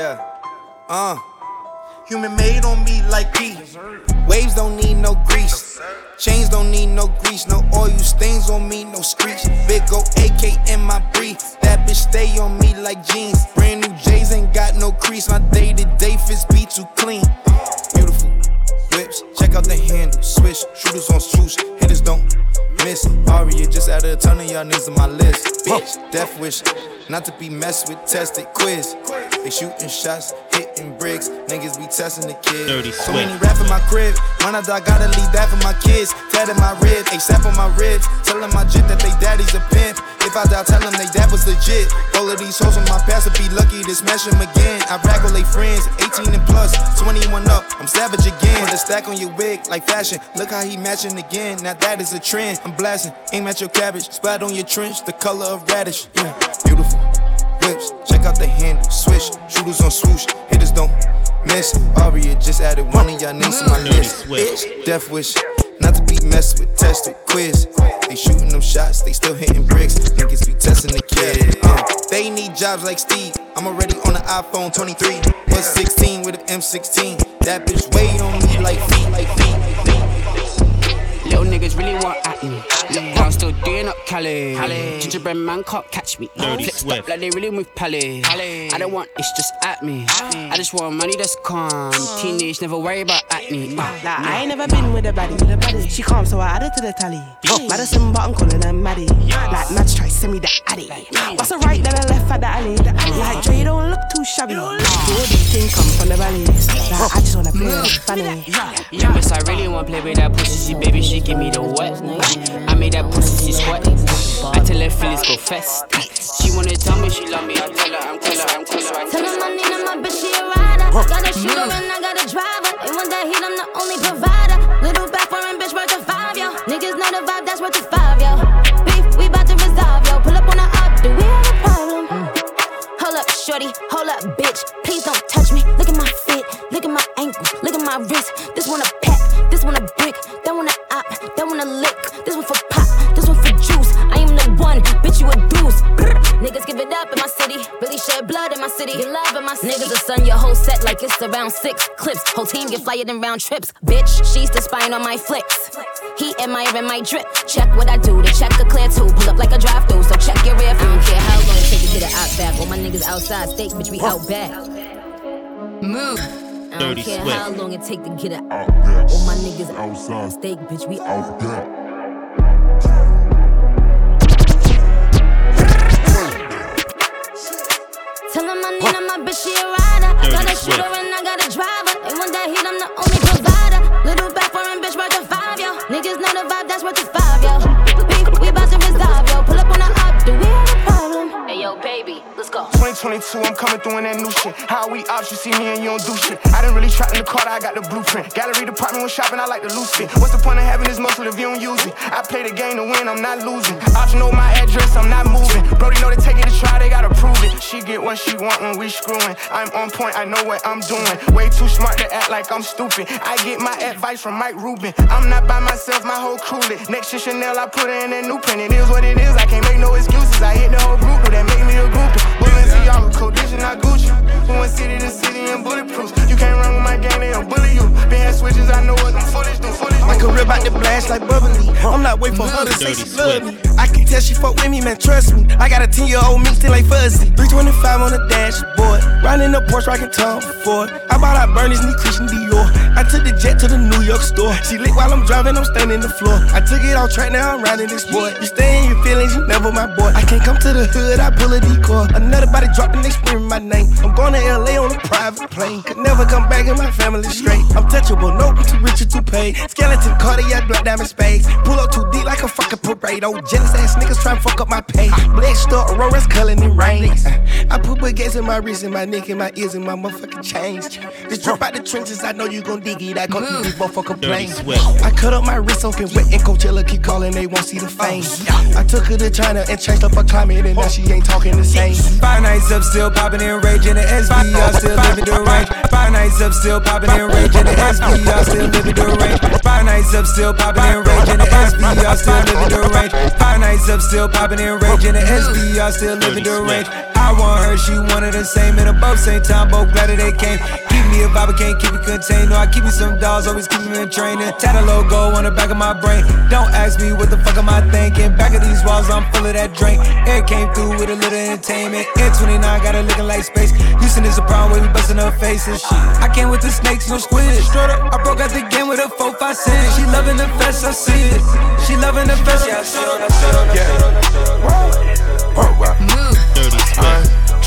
Yeah. Uh. Human made on me like P. Waves don't need no grease. Chains don't need no grease. No oil stains on me, no screech. Big go AK in my brief. That bitch stay on me like jeans. Brand new J's ain't got no crease. My day to day fits be too clean. Beautiful whips. Check out the handle. Switch. Shooters on swoosh. Hitters don't miss. Aria just added a ton of y'all niggas on my list. Bitch, death wish. Not to be messed with, tested quiz. They shooting shots, hitting bricks. Niggas be testing the kids. So many rap in my crib. When I gotta leave that for my kids. Tatted my rib, ASAP on my ribs. Telling my jit that they daddy's a pimp. If I die, tell them they dad was legit. All of these hoes on my past would be lucky to smash them again. I brag with they friends, 18 and plus, 21 up. I'm savage again. Put a stack on your wig like fashion. Look how he matching again. Now that is a trend. I'm blasting. Aim at your cabbage. Splat on your trench, the color of radish. Yeah, beautiful whips. The handle, switch. Shooters on swoosh, hitters don't miss. Aria just added one of y'all names to my list. Bitch, death wish. Not to be messed with, tested, quiz. They shooting them shots, they still hitting bricks. Niggas be testing the kid. Uh, they need jobs like Steve. I'm already on the iPhone 23. Was 16 with an M16. That bitch weighed on me like feet, like feet, like feet. Little niggas really want at me. Look down, still doing up Cali. Gingerbread man can't catch me. Dirty Flip Swift. stop like they really move Pally. I don't want it's just at me. Ah. I just want money that's calm. Ah. Teenage, never worry about acne. Uh, Nah, I ain't never been with a baddie. She calm, so I added to the tally. Madison, but I'm calling her Maddie. Like Mads try send me the addy. What's a right, then a left at the alley. Ah. Like Dre, you don't look too shabby. All these things come from the valley. Like I just wanna play with mm. funny. Yeah, miss, I really want to play with that pussy. She, baby, she give me the wet. I made that pussy, she sweat. I tell her feelings go fast. She wanna tell me she love me. I tell her I'm cooler, I'm cooler. I Tell him I need him, my bitch, she a rider. Got a shooter and I got a driver. They want that heat, I'm the only provider. Little back foreign bitch worth a five, yo. Niggas know the vibe, that's worth a five, yo. Beef, we bout to resolve, yo. Pull up on the up, do we have a problem? Hold up, shorty, hold up, bitch. Please don't touch me. Look at my fit, look at my ankle, look at my wrist. This one a pack, this one a lick. This one for pop, this one for juice. I am the one, bitch, you a deuce. Brr. Niggas give it up in my city, really shed blood in my city. Get love in my city. Niggas will stun your whole set like it's around six clips. Whole team get flyer than round trips. Bitch, she's the spine on my flicks. He admiring my drip. Check what I do, the check a clear too. Pull up like a drive through, so check your rear. I don't care how long it take to get it out back. All my niggas outside, steak, bitch, we out back. Move. I don't Dirty care Swift. how long it take to get it out back. All my niggas outside, steak, bitch, we out back. Tell him I need him, my bitch, she a rider. I got Dirty a shooter and I got a driver. They want that heat, I'm the only provider. Little back foreign bitch worth a five, yo. Niggas know the vibe, that's worth a five, yo. 2022, I'm coming through in that new shit. How we ops, you see me and you don't do shit. I didn't really try in the car, I got the blueprint. Gallery department when shopping, I like to lose it. What's the point of having this muscle if you don't use it? I play the game to win, I'm not losing. Ops know my address, I'm not moving. Brody know they take it to try, they gotta prove it. She get what she want when we screwing. I'm on point, I know what I'm doing. Way too smart to act like I'm stupid. I get my advice from Mike Rubin. I'm not by myself, my whole crew lit. Next to Chanel, I put her in a new print. It is what it is, I can't make no excuses. I hit the whole group, that make me a groupie. Balenciaga, Codition, not Gucci. From one city to city and bulletproof. You can't run with my gang, they'll bully you. Been had switches, I know what them foolish do. Foolish My career about to blast like bubbly. I'm not waiting for her to say she love me. I can tell she fuck with me, man, trust me. I got a 10 year old me still like fuzzy. 325 on the dashboard. Riding the Porsche, rocking Tom Ford. I bought out Bernie's knee Christian Dior. I took the jet to the New York store. She lit while I'm driving, I'm standing the floor. I took it off track, now I'm riding this boy. You stay in your feelings, you never my boy. I can't come to the hood, I pull a decoy. Another body dropping, they screaming my name. I'm going to LA on a private plane. Could never come back in my family straight. I'm touchable, no, too rich or too paid. Skeleton, cardiac, black diamond spades. Pull up too deep like a fucking parade. Oh, jealous ass niggas try to fuck up my pay. Black star, Aurora's culling in rain. I put baguettes in my wrist, in my neck, in my ears, in my motherfucking chains. Just drop out the trenches, I know you gon' dig it. I go through these motherfucking Dirty planes. I cut up my wrist open wet and Coachella keep calling, they won't see the fame. I took her to China and changed up her climate, and now she ain't talking the same. Five nights up, still popping in rage in the SVR, still living the range. Five nights up, still popping in rage in the SVR, still living the range. Five nights nights up, still popping and raging. The SVR still living the range. Five nights up, still popping and raging. The SVR still living the range. I want her, she wanted the same, and above same time, both glad that they came. Keep me a vibe, I can't keep it contained. No, I keep me some dolls, always keep me in training. Tat a logo on the back of my brain. Don't ask me what the fuck am I thinking. Back of these walls, I'm full of that drink. Air came through with a little entertainment. Air 29 got her looking like space. Houston is a problem where we busting her face and faces. I came with the snakes, no squid. Straight up, I broke out the game with a 4 5 cent. She loving the fest, I see it. She loving the fest, yeah, I see it. Yeah.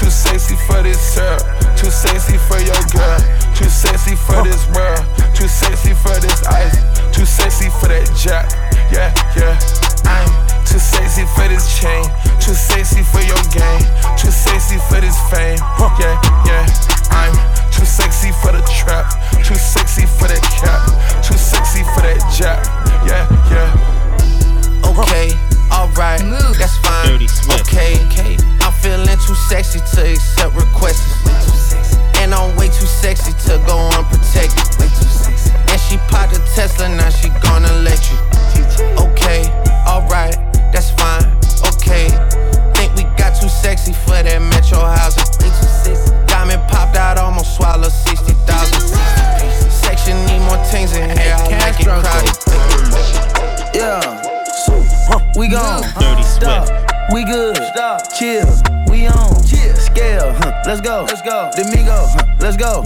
Too sexy for this girl. Too sexy for your girl. Too sexy for this world. Too sexy for this ice. Too sexy for that jack. Yeah, yeah. I'm too sexy for this chain. Too sexy for your game. Too sexy for this fame. Yeah, yeah. I'm too sexy for the trap. Too sexy for that cap. Too sexy for that jack. Yeah, yeah. Okay, alright, that's fine. Okay, I'm feeling too sexy to accept requests. And I'm way too sexy to go unprotected. And she popped a Tesla, now she gonna let you. Okay, alright, that's fine. Okay, think we got too sexy for that metro housing. Diamond popped out, almost swallowed 60,000. Section need more things in here, I like it crowded. Yeah. We gone. Dirty Stop. We good. Stop. Chill. We on. Chill. Scale. Huh. Let's go. Let's go. Domingo. Huh. Let's go.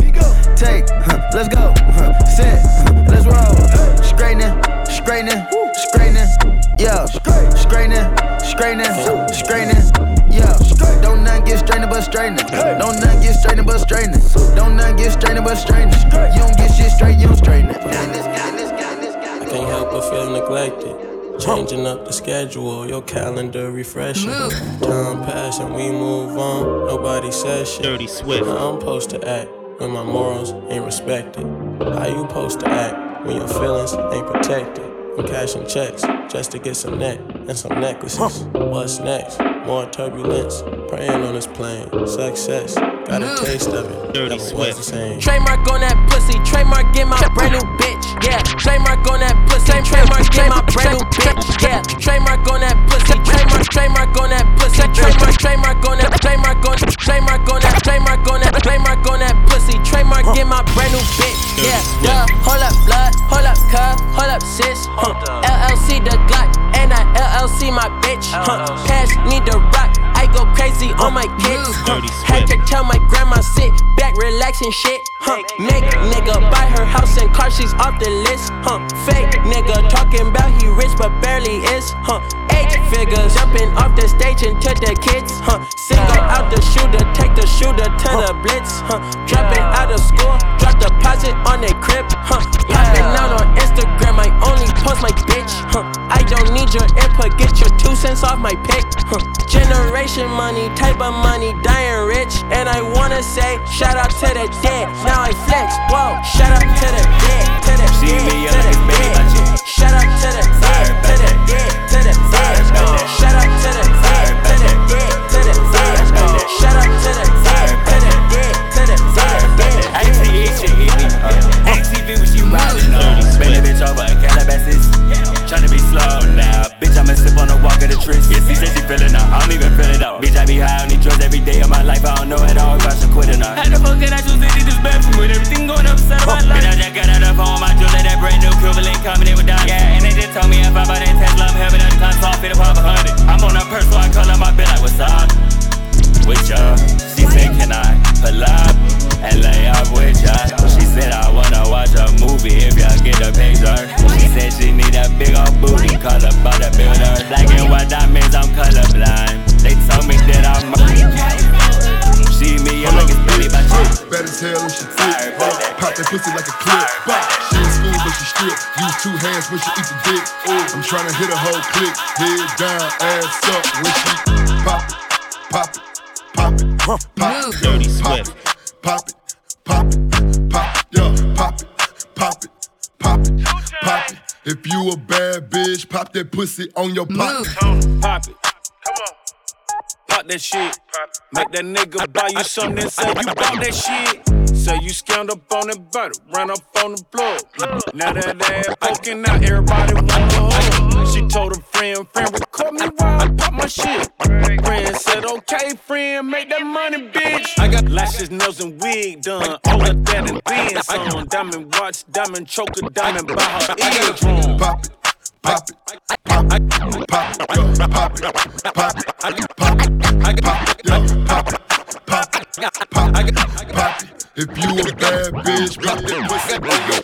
Take. Huh. Let's go. Huh. Set. Huh. Let's roll. Straightening. Straightening. Straightening. Yeah. Straightening. Straightening. Straightening. Yeah. Don't nothing get straightening but straightening. Don't nothing get straightening but straightening. Don't nothing get straightening but straightening. You don't get shit straight, you don't straighten it. I can't help but feel neglected. Changing up the schedule, your calendar refreshing. Time pass and we move on. Nobody says shit. Dirty Swift. How I'm supposed to act when my morals ain't respected? How you supposed to act when your feelings ain't protected? I'm cashing checks just to get some neck and some necklaces. What's next? More turbulence. Praying on this plane. Success. Got a taste of it. Dirty Swift. The same. Trademark on that pussy, trademark get my brand new bitch. Yeah, trademark on that pussy, trademark get my brand new bitch. Yeah, trademark on that pussy, trademark, trademark on that pussy, trademark, trademark on that, trademark on, trademark on that, trademark on that, trademark on that pussy, trademark get my brand new bitch. Yeah, yeah, hold up, blood, hold up, cuz, hold up, sis. Huh. LLC the Glock, and I LLC my bitch. Huh. Cash need the rock. I go crazy on my kicks. Huh. Had to tell my grandma sit back, relax and shit. Huh. Make nigga buy her house and car, she's off the list. Huh. Fake nigga talking about he rich but barely is. Huh. Figures jumping off the stage and into the kids. Huh. Single out the shooter, take the shooter to the blitz. Huh. Dropping out of school, drop deposit on their crib. Huh. Popping out on Instagram, I only post my bitch. Huh. I don't need your input, get your two cents off my pick. Huh. Generation money, type of money, dying rich. And I wanna say, shout out to the dead. Now I flex, whoa. Shout out to the dead, to the See dead, me, to the dead. Shout out to the dead, to the dead, to the dead. Shout out to the dead, to the dead, to the dead. Shout out to the dead, to the dead, to the dead. ATE shit hit me. ATV when she riding up. Bend that bitch over in Calabasas. Tryna be slow now. Bitch, I'ma sip on the walk of the. Yeah, she said she feelin' out. I don't even feel it out. Bitch, I be high on these drugs every day of my life. I don't know at all if I should quit or not. Had to fuck that I choose to eat this bad food. Everything going upside of my life. Bitch, I just got out of phone. My jewelry, that brand new Cuban coming in with diamonds. Yeah, and they just told me if I buy that Tesla, I'm having a tryna hit a whole click. Head down, ass up when she pop it, pop it, pop it, pop it, Dirty pop Swift. it, pop it, pop it, pop it, yeah, pop it, pop it, pop it, pop it. If you a bad bitch, pop that pussy on your pop. Pop it. Pop that shit. Make that nigga buy you something and say you bought that shit. Say you scammed up on that butter, ran up on the plug. Now that ass poking out, everybody want to hug. She told a friend, friend, record me while I pop my shit. Friend said, okay, friend, make that money, bitch. I got lashes, nails, and wig done. All of that and then some. Diamond watch, diamond choker, diamond by her eardrum. Pop it. Pop it, pop it, pop it, yo, pop it, pop it, pop it, pop it, yo, pop it, pop it, pop it, pop it, pop it. If you a bad bitch, pop that pussy.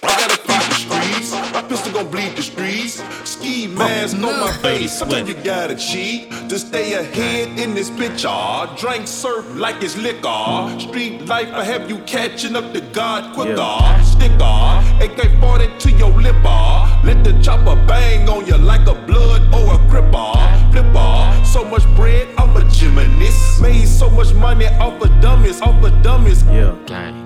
I gotta keep the streets. My pistol gon' bleed the streets. Ski mask on my face. Sometimes you gotta cheat to stay ahead in this bitch. Ah, drink surf like it's liquor. Street life, I have you catching up to God quicker. Sticker, AK 40 to your lip. ah. Let the chopper bang on you like a blood or a gripper. Flipper, so much bread, I'm a gymnast. Made so much money off of dummies, off of dummies. Yeah, gang.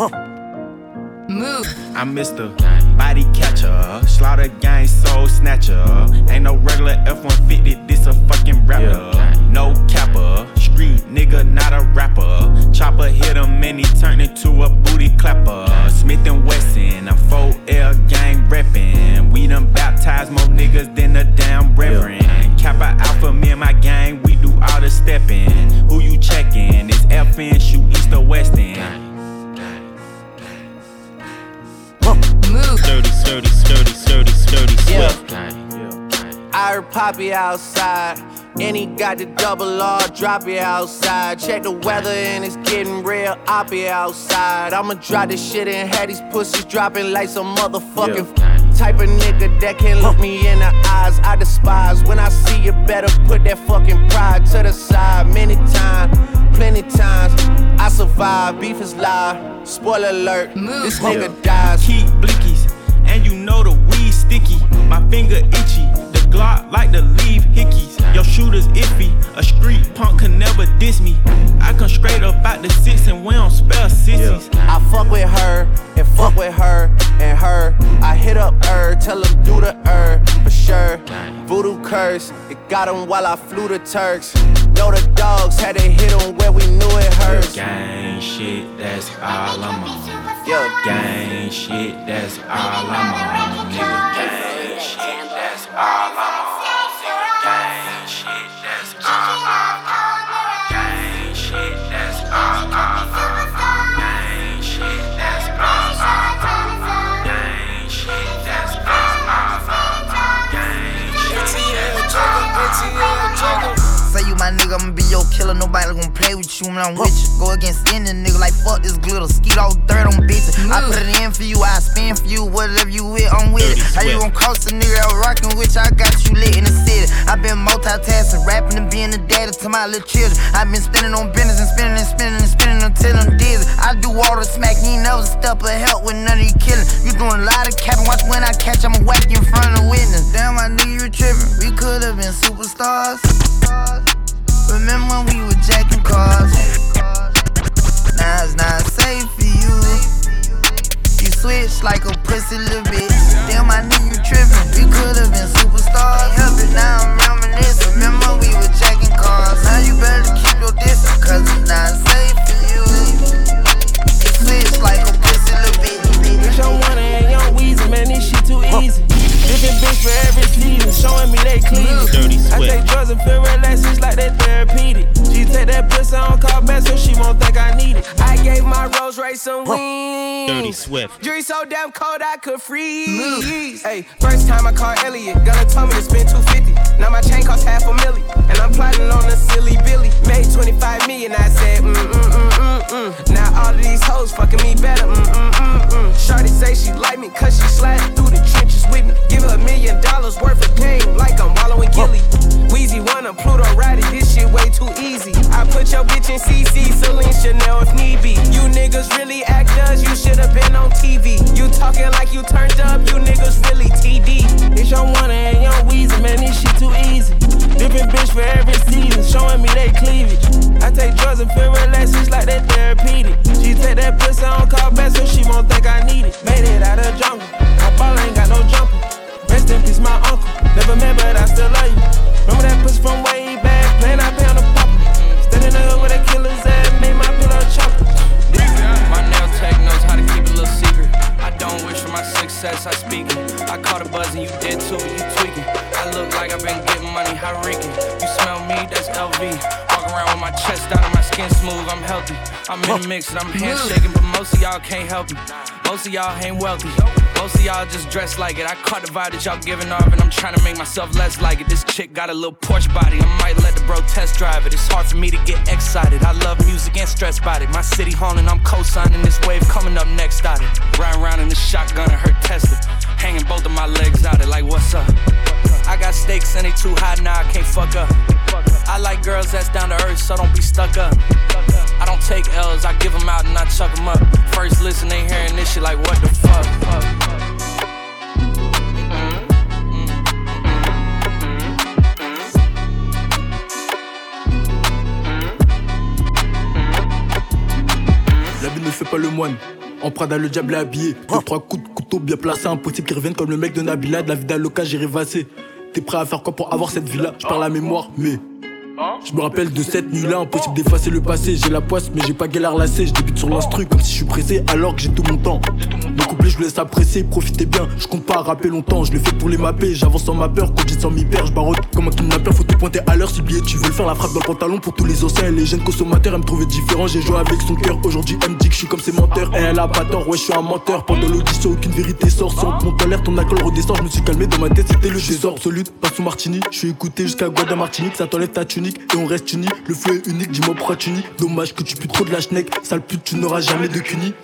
Move. I'm Mr. Body Catcher, Slaughter Gang Soul Snatcher. Ain't no regular F-150, this a fucking rapper. No capper, street nigga, not a rapper. Chopper hit him and he turned into a booty clapper. Smith and Wesson, I'm 4L gang reppin'. We done baptized more niggas than a damn reverend. Kappa Alpha, me and my gang, we do all the steppin'. Who you checkin'? It's FN, shoot east or west end. Move. Sturdy, sturdy, sturdy, sturdy, sturdy, Yeah. I heard Poppy outside. And he got the double R, drop it outside. Check the weather and it's getting real oppy outside. I'ma drop this shit and have these pussies dropping like some motherfucking type of nigga that can look me in the eyes. I despise when I see you better put that fucking pride to the side. Many times, plenty times, I survive. Beef is live. Spoiler alert, this nigga dies. Keep blickies, and you know the weed sticky. My finger itchy, the Glock like to leave hickeys. Your shooter's iffy, a street punk can never diss me. I come straight up out the six and we don't spell sissies. I fuck with her and fuck with her and her. I hit up her, tell them do the her for sure. Voodoo curse, it got him while I flew the Turks. Know the dogs had to hit him where we knew it hurts. Gang shit, that's all I'm on. Yo, Gang shit, that's all I'm on. Nigga, gang Alamo. I'ma be your killer. Nobody gonna play with you when I'm with you. Go against any nigga like fuck this glitter. Skeet all dirt on bitches. I put it in for you, I spin for you. Whatever you with, I'm with it. How you gon' cross a nigga out rockin' with you? I got you lit in the city. i been multitasking, rapping and being the daddy to my little children. i been spinning on business and spinning and spinning and spinning until I'm dizzy. I do all the smack, you ain't never step of help with none of you killing. You doing a lot of capping, watch when I catch, I'ma whack you in front of the witness. Damn, my nigga, you tripping. We could've been superstars. Remember when we were jacking cars? Now it's not safe for you. You switch like a pussy little bitch. Damn, my nigga, you tripping. We could've been superstars. Help it now, I'm reminiscing. Remember we were jacking cars. Now you better keep your distance, cause it's not safe for you. You switch like a pussy little bitch. Bitch, I'm one and young Weezy, man, this shit too easy. Different bitch for every season, showing me they clean. Dirty I Swift. take drugs and feel relaxed, it's like they therapeutic. She take that pussy on call back so she won't think I need it. I gave my Rolls Royce some wings. Dirty Swift. Jury so damn cold I could freeze. Hey, first time I called Elliot, gonna tell me to spend 250. Now my chain costs half a million, and I'm plotting on a silly Billy. Made 25 million, I said mm mm mm mm mm. Now all of these hoes fucking me better. Mm mm mm mm. Shorty say she like me 'cause she sliding through the trenches with me. Give her a million dollars worth of game like I'm wallowing Gilly. Weezy wanna Pluto ride it, this shit way too easy. I put your bitch in CC, Celine Chanel if need be. You niggas really actors, you should've been on TV. You talking like you turned up, you niggas really TD. It's your one and young Weezy, man, this shit too easy. Different bitch for every season, showing me they cleavage. I take drugs and feel relaxed, it's like they therapeutic. She take that pussy on call back so she won't think I need it. Made it out of jungle, my ball ain't got no jumper. Rest in peace, my uncle. Never met, but I still love you. Remember that pussy from way back, playing I pay on the pop. In the hood with a killer's ass, made my pillow chopper. My nail tech knows how to keep a little secret. I don't wish for my success, I speak it. I caught a buzz and you did too, you tweaking. I look like I've been getting money, how reeking. You smell me, that's LV. Walk around with my chest out and my skin smooth, I'm healthy. I'm in the mix and I'm handshaking, but most of y'all can't help me. Most of y'all ain't wealthy. Most of y'all just dress like it. I caught the vibe that y'all giving off, and I'm trying to make myself less like it. This chick got a little Porsche body, I might let bro test drive it. It's hard for me to get excited. I love music and stress about it. My city haunting, I'm co-signing this wave coming up next out it. Riding around in the shotgun and her Tesla. Hanging both of my legs out it like what's up? I got stakes and they too high now, I can't fuck up. I like girls that's down to earth, so don't be stuck up. I don't take L's, I give them out and I chuck them up. First listen, they hearing this shit like what the fuck? Ne fait pas le moine. En Prada, le diable est habillé. Deux, trois coups de couteau bien placés. Impossible qu'ils reviennent comme le mec de Nabila. De la vie d'Aloca, j'ai rêvassé. T'es prêt à faire quoi pour avoir cette vie-là Je parle à mémoire, mais. Je me rappelle de cette nuit-là, impossible d'effacer le passé. J'ai la poisse, mais j'ai pas galère lassé. Je débute sur l'instru comme si je suis pressé, alors que j'ai tout mon temps. Mon couplet, je laisse apprécier, profitez bien. Je compte pas rapper longtemps, je le fais pour les mapper. J'avance sans ma peur, quand j'ai sans m'y perdre, je barotte comme un kidnappeur. Faut te pointer à l'heure, si billet, tu veux faire, la frappe dans le pantalon pour tous les anciens les jeunes consommateurs. Elle me trouvait différent, j'ai joué avec son cœur. Aujourd'hui, elle me dit que je suis comme ses menteurs. Et elle a pas tort, ouais, je suis un menteur. Pendant l'audition, aucune vérité sort. Sans mon alerte, ton accord redescend. Je me suis calmé dans ma tête, c'était le désordre. Solide, pas sous Martini. Je suis écouté jusqu'à Guada Martinique. Ça t'enlève ta tunique et on reste unis. Le feu est unique, dis-moi pourquoi tu nies. Dommage que tu pues trop de la schneck. Sale pute, tu n'auras jamais de cuni.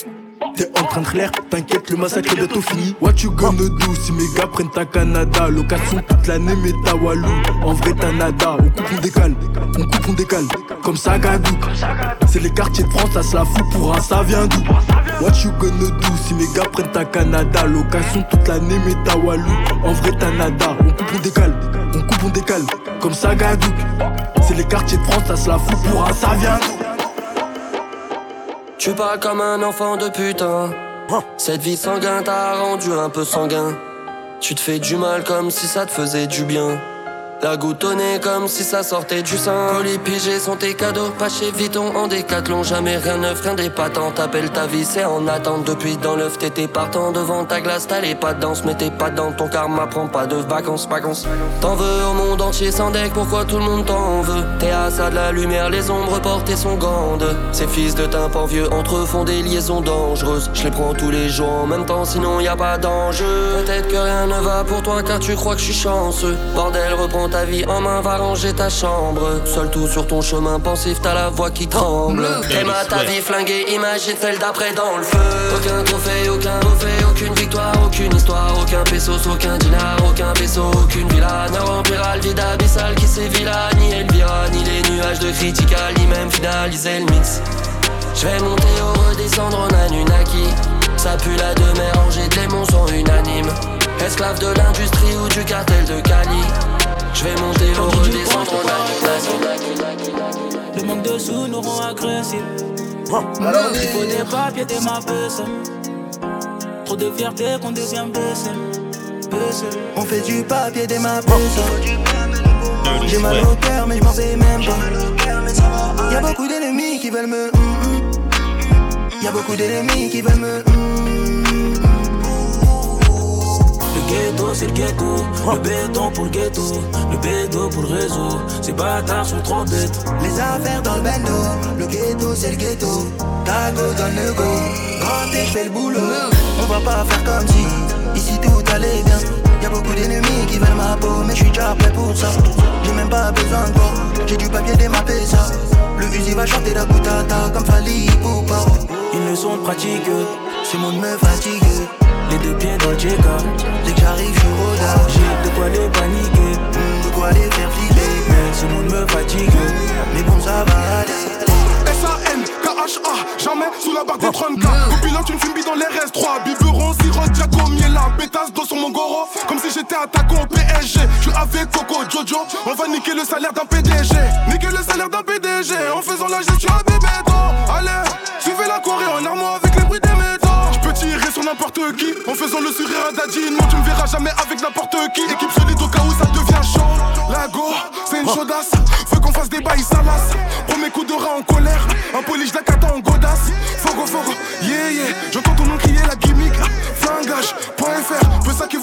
T'es en train de l'air, t'inquiète, le massacre est bientôt fini. What you gonna do si mes gars prennent ta Canada? Location toute l'année, mais ta Walou. En vrai, t'as nada. On coupe, on décale. On coupe, on décale. Comme ça, Gadou. C'est les quartiers de France, ça se la fout pour un, ça vient d'où? What you gonna do si mes gars prennent ta Canada? Location toute l'année, mais ta Walou. En vrai, t'as nada. On coupe, on décale. On coupe, on décale. Comme ça, Gadou. C'est les quartiers de France, ça se la fout pour un, ça vient d'où? Tu parles comme un enfant de putain. Cette vie sanguine t'a rendu un peu sanguin. Tu te fais du mal comme si ça te faisait du bien. La goutonnée comme si ça sortait du sein. Colis pigés sont tes cadeaux, pas chez Vuitton en décathlon. Jamais rien neuf, rien d'épatant. T'appelles ta vie, c'est en attente. Depuis dans l'œuf, t'étais partant devant ta glace. T'as les pas de danse, mais t'es pas dans ton karma. Prends pas de vacances, vacances. T'en veux au monde entier sans deck, pourquoi tout le monde t'en veut? T'es à ça de la lumière, les ombres portées sont grandes. Ces fils de tympan vieux entre font des liaisons dangereuses. Je les prends tous les jours en même temps, sinon y a pas d'enjeu. Peut-être que rien ne va pour toi car tu crois que je suis chanceux. Bordel, reprends ta vie en main, va ranger ta chambre. Seul tout sur ton chemin pensif, t'as la voix qui tremble. T'aimes à ta vie flinguée, imagine celle d'après dans le feu. Aucun trophée, aucun trophée, aucune victoire, aucune histoire, aucun pesos, aucun dinar, aucun vaisseau, aucune villa. Ne remplira le vide abyssal qui sévilla, ni Elvira, ni les nuages de critical, ni même finaliser le mix. Je vais monter ou redescendre en Anunnaki. Ça pue la demeure, rangée, les démons sont unanimes. Esclave de l'industrie ou du cartel de Cali. Je vais monter ou redescendre. Le manque de sous nous rend agressifs. Il faut des papiers, des ma. Trop de fierté qu'on devient baissé. On fait du papier des ma J'ai mal au cœur, mais je m'en fais même pas. Y'a beaucoup d'ennemis qui veulent me. hum, hum. Y'a beaucoup d'ennemis qui veulent me. Ghetto, c'est le ghetto. Le béton pour le ghetto. Le bédo pour le réseau. Ces bâtards sont trop bêtes. Les affaires dans le bando, le ghetto c'est le ghetto. Tago donne le go, quand je fais le boulot. On va pas faire comme si ici tout allait bien. Y'a beaucoup d'ennemis qui veulent ma peau, mais je suis déjà prêt pour ça. J'ai même pas besoin de toi, j'ai du papier démappé ça. Le fusil va chanter la goutata comme Fali Poupa. Ils ne sont pratiques. Ce monde me fatigue. Les deux pieds dans le check-up. Dès que j'arrive, je suis rodard. J'ai de quoi les paniquer. De quoi les faire flipper. Mais ce monde me fatigue. Mais bon, ça va aller. S-A-N, K-H-A, jamais sous la barre des 30K. Copilote une fumée dans les RS3. Biberon, sirop, Diaco, Miela. Pétasse d'eau sur mon goro. Comme si j'étais attaquant au PSG. Je suis avec Coco, Jojo. On va niquer le salaire d'un PDG. Niquer le salaire d'un PDG. En faisant la gestion à bébé Allez, suivez la Corée en armoire n'importe qui. En faisant le sourire à Daddy. Non, tu me verras jamais avec n'importe qui. Équipe solide au cas où ça devient chaud. La go, c'est une chaudasse. Veux qu'on fasse des bails salaces. Premier coup de rat en colère. Un poli, la cata en godasse. Fogo, fogo, yeah, yeah.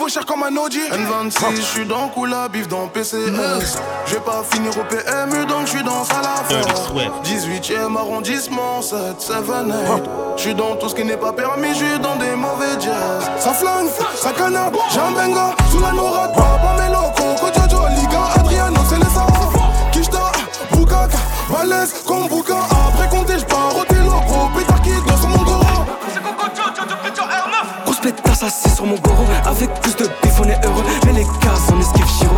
Cher comme un Audi. N26, je suis dans Kula, bif dans PCS. Je vais pas finir au PMU, donc je suis dans Salafort. 18ème arrondissement, 7, 7, 8. Je suis dans tout ce qui n'est pas permis, je suis dans des mauvais jazz. Ça flingue, ça canard, j'ai un benga. Sous la nourade, papa. Kojojo, Liga, Adriano, c'est les savants. Kishta, Bukaka, balèze comme Assis sur mon goro Avec plus de bif on est heureux Mais les gars on esquive Chiro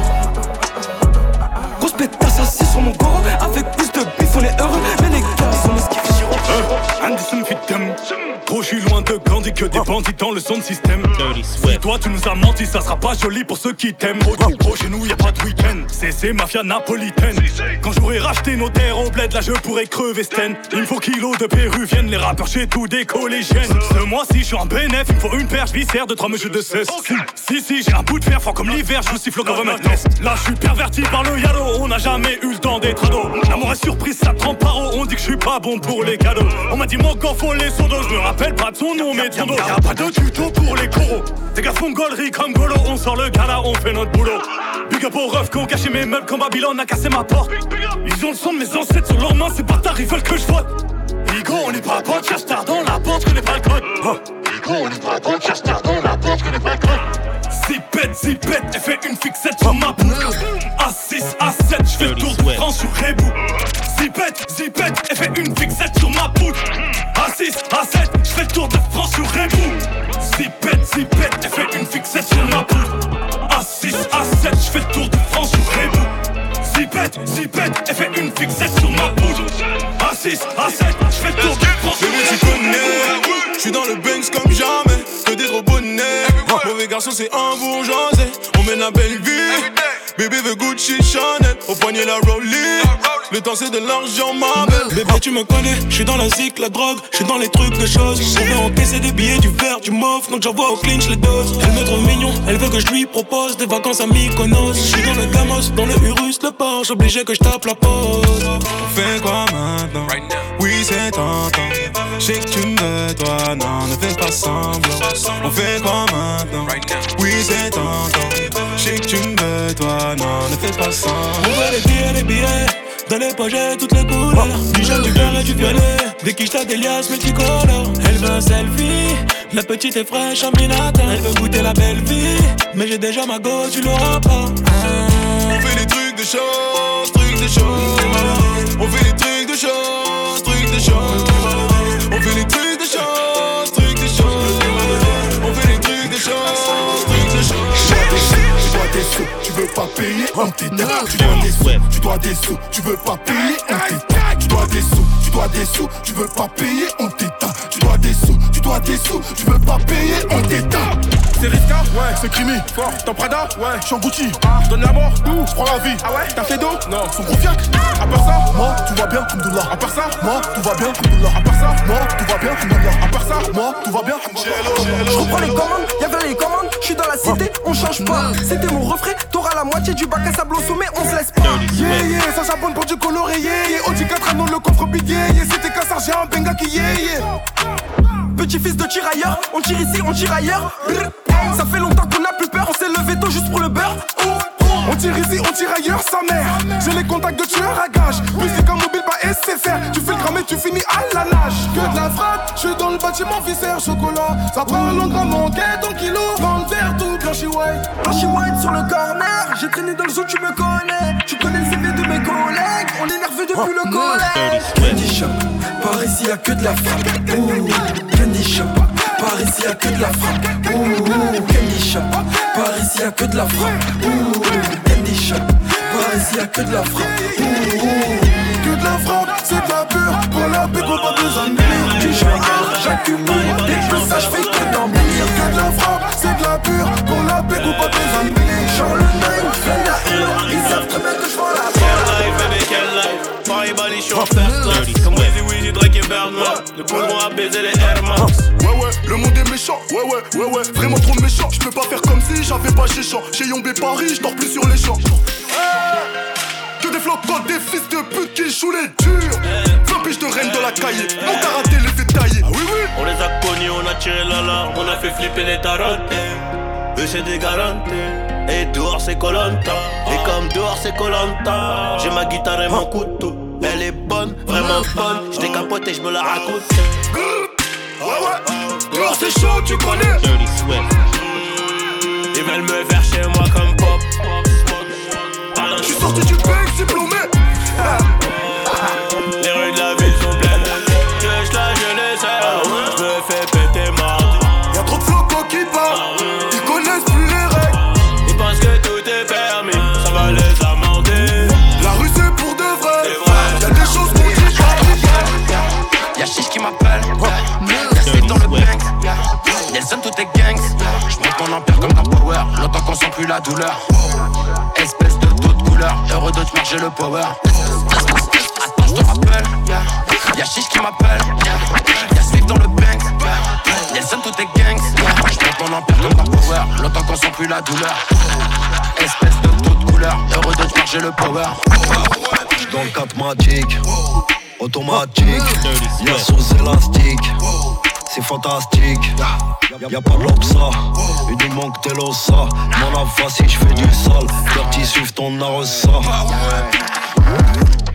Grosse pétasse assis sur mon goro Avec plus de bif on est heureux Mais les gars on esquive Chiro Anderson fit them. Trop je suis loin de que des bandits dans le son système. Si toi tu nous as menti, ça sera pas joli pour ceux qui t'aiment. Gros, gros, chez nous y a pas de week-end. C'est mafia napolitaine. Quand j'aurai racheté nos terres au bled, là je pourrais crever Sten. Il me faut kilos de péruviennes, les rappeurs chez tous des collégiennes. Ce mois-ci je suis en bénéf, il me faut une perche viscère de trois mesures de cesse. Si, si, j'ai un bout de fer fort comme l'hiver, je vous siffle comme un test. Là je suis perverti par le yalo, on n'a jamais eu le temps d'être ado. L'amour est surprise, ça trempe par haut, on dit que je suis pas bon pour les cadeaux. On m'a dit mon faut les sondos, je me rappelle pas de son nom, mais Y'a pas de tuto pour les coraux. Tes gars font gaulerie comme Golo, on sort le gala, on fait notre boulot. Big up aux refs qui ont caché mes meubles comme Babylone a cassé ma porte. Ils ont le son de mes ancêtres sur leurs mains, ces bâtards ils veulent que je vote. Bigo, on est pas bon, cherche tard dans la porte, connais pas le code. Bigo, on est pas bon, cherche tard dans la porte, connais pas le code. Zipette, zipette, elle fait une fixette sur ma boule. A6, A7, je fais le tour de France sur Rebou. Zipette, zipette, elle fait une fixette sur ma boule. A6, A7, je fais le tour de France sur Rebou. Zipette, zipette, elle fait une fixette sur ma boule. A6, A7, je fais le tour de France sur Rebou. Zipette, zipette, elle fait une fixette sur ma boule. A6, A7, je fais le tour de France sur Rebou. Je suis dans le Banks comme jamais. Mauvais garçon, c'est un bourgeoisé. On mène la belle vie. Bébé veut Gucci Chanel. Au poignet la Rollie. Le temps, c'est de l'argent, ma belle. Bébé, tu me connais, je suis dans la zik, la drogue, je suis dans les trucs de choses. On veut encaisser des billets, du verre, du mauve, donc j'envoie au clinch les doses. Elle me trouve mignon, elle veut que je lui propose des vacances à Mykonos. Je suis dans le Gamos, dans le Urus, le Porsche, obligé que je tape la pause. On fait quoi maintenant? Oui, c'est tentant. Je sais que tu me veux, toi, non, ne fais pas semblant. On fait quoi maintenant? Oui, c'est tentant. Je sais que tu me veux, toi, non, ne fais pas On semblant. veut les billets, les billets. Dans les j'ai toutes les couleurs. Du jaune, du vert et du violet. Des quiches, des liasses multicolores. Elle veut un selfie. La petite est fraîche, Aminata. Elle veut goûter la belle vie. Mais j'ai déjà ma go, tu l'auras pas. On fait des trucs de choses, trucs de choses. Pas payer, on t'éteint. Tu dois des sous, tu dois des sous, tu veux pas payer, on t'éteint. Tu dois des sous, tu dois des sous, tu veux pas payer, on t'éteint. Tu dois des sous, tu dois des sous, tu veux pas payer, on t'éteint. C'est Riska Ouais. C'est Crimi Fort. T'en Prada Ouais. Je suis en Gucci. Je donne la mort Je prends la vie. Ah ouais? T'as fait d'eau Non. Son gros fiac À part ça? Moi, tout va bien, Alhamdoulilah. À part ça? Moi, tout va bien, Alhamdoulilah. À part ça? Moi, tout va bien, Alhamdoulilah. À part ça? Moi, tout va bien. Je reprends les commandes, y'avait les commandes, je suis dans la cité, on change pas. C'était mon refrain, t'auras la moitié du bac à sable au sommet, on se laisse pas. Yeah, yeah, ça charbonne pour du coloré, yeah, yeah. Audi 4 anneaux, le coffre big, yeah, yeah. C'était cassard, j'ai un benga qui, yeah, yeah. Petit fils de tirailleur, on tire ici, on tire ailleurs. Brr. Ça fait longtemps qu'on a plus peur, on s'est levé tôt juste pour le beurre. On tire ici, on tire ailleurs, sa mère. J'ai les contacts de tueurs à gage. Musique en mobile, pas SFR. Tu fais le cramer, tu finis à la nage. Que de la frappe, je suis dans le bâtiment viscère chocolat. Ça parle en grammes, on quête en kilo. Dans le tout blanchi white. Blanchi white sur le corner, j'ai traîné dans le zoo, tu me connais. Tu connais le CV de mes collègues, on est nerveux depuis le collège. Candy shop, par ici y'a que de la frappe. Ouh, candy shop, par ici y'a que de la frappe. Ouh, candy shop, par ici y'a que de la frappe. Ouh, candy shop, par ici y'a que de la frappe. Que de la frappe, c'est de la pure. Pour la pique, on pas besoin de mire. Du j'accumule, dès que je ça, je fais que d'embellir. Que de la frappe, la pure. Pour la pique, on pas de mire. Genre le 9, fait la haine, ils savent très bien que je vends la Quelle life, bébé, quelle life Paris, Bali, je suis en first class Comme Weezy, Weezy, Drake et Birdman Le poudron a baisé les Air Max Ouais ouais, le monde est méchant, ouais ouais, ouais ouais, vraiment trop méchant. Je peux pas faire comme si j'avais pas chez champ. J'ai yombé Paris, je dors plus sur les champs. Que des flottes, des fils de pute qui jouent les durs. 20 piges de reine dans la cahier, mon karaté les fait tailler. On les a connus, on a tiré la larme On a fait flipper les tarotes eux c'est des galantes. Et dehors c'est Colanta, et comme dehors c'est Colanta, j'ai ma guitare et mon couteau. Elle est bonne, vraiment bonne, je capoté, je me la raconte. Ouais ouais, c'est chaud, tu connais. Ils veulent me faire chez moi comme pop. Je suis sorti du bec, sent plus la douleur. Espèce de toute couleur, heureux de te marcher le power. Attends, j'te rappelle, y'a Chiche qui m'appelle, y'a Slip dans le bank. Nelson, tout est gangs. J'monte mon empire comme dans Power, longtemps qu'on sent plus la douleur. Espèce de toute couleur, heureux de te marcher le power. Dans le 4 magic, automatique, y'a sous élastique. C'est fantastique, y'a pas de l'obsa, il nous manque de l'ossa. Mon ava si je fais du sale, dirty suivre ton arossa.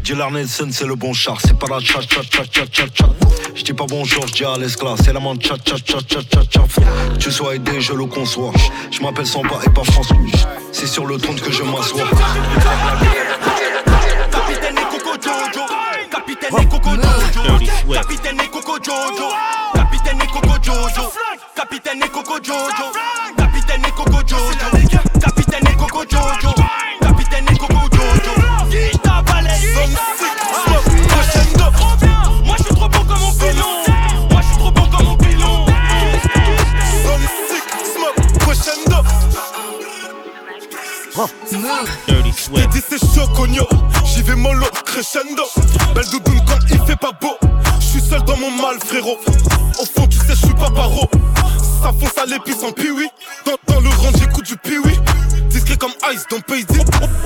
Gillar Nelson c'est le bon char, c'est pas la chat chat chat chat chat chat. Je dis pas bonjour, je dis à l'esclave, c'est la main chat chat chat chat chat chat. Tu sois aidé, je le conçois. Je m'appelle Samba et pas François. C'est sur le trône que je m'assois. Capitaine et Coco Jojo, Capitaine et Coco Jojo, Capitaine et Coco Jojo, Capitaine et Coco Jojo, Capitaine et Coco Jojo, Capitaine et Coco Jojo, Capitaine et Coco Jojo, Capitaine et Coco Jojo. Qui t'a balayé? Crescendo. Moi je suis trop bon comme mon pilon. Dirty Swift. J'ai dit c'est chaud, cogno. J'y vais mollo, crescendo. Belle doudoune quand il fait pas beau. J'suis seul dans mon mal, frérot. Au fond, tu sais, j'suis pas paro. Ça fonce à l'épice en piwi. Dans, dans le rang, j'écoute du piwi. Discret comme Ice dans Pays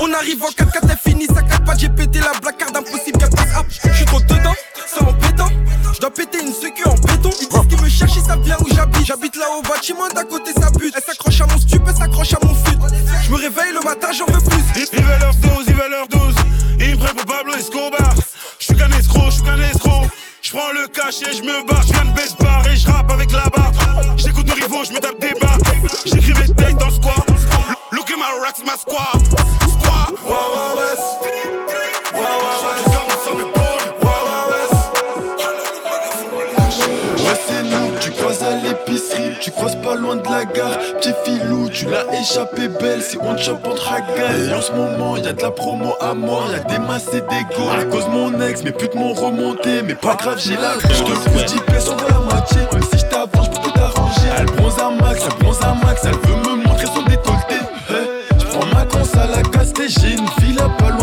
On arrive en 4 4 fini, ça capte pas, j'ai pété la blague card impossible, y'a pas up. J'suis trop dedans, c'est embêtant. J'dois péter une secu en béton. Savent bien où j'habite. J'habite là au bâtiment, d'à côté ça bute. Elle s'accroche à mon stup, elle s'accroche à mon fut. J'me réveille le matin, j'en veux plus. Ils veulent leur 12, ils veulent leur 12. Ils me prennent pour Pablo Escobar. J'suis qu'un escroc, j'suis qu'un escroc. J'prends le cachet, j'me barre. J'viens de baisse bar et j'rappe avec la barre. J'écoute nos rivaux, j'me tape des barres. J'écris mes textes dans le squat. Look at my racks, ma squad. Squad. Wow, wow. Wow, de la gare. Petit filou, tu l'as échappé belle si on te chope entre hagas Et en ce moment y'a de la promo à mort, y'a des masses et des go À cause mon ex, mes putes m'ont remonté Mais pas grave j'ai la Je te pousse 10 pièces, on la moitié. Si je t'avance, je peux tout arranger. Elle bronze un max, elle bronze un max Elle veut me montrer son décolleté. Hey, Je prends ma cons à la casse j'ai une villa pas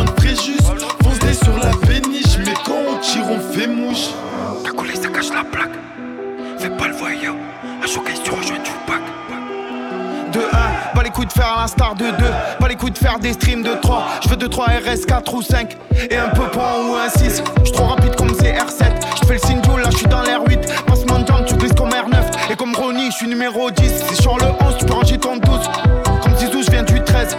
les coups de faire à l'instar de 2 Pas les coups de faire des streams de 3 Je veux 2, 3 RS, 4 ou 5 Et un peu point ou un 6 J'suis trop rapide comme CR7 J'fais le signe là j'suis dans l'air 8 Passe mon jump, tu glisses comme R9 Et comme Ronnie, j'suis numéro 10 Si sur le 11, tu peux ranger ton 12 Comme Zizou, j'viens du 13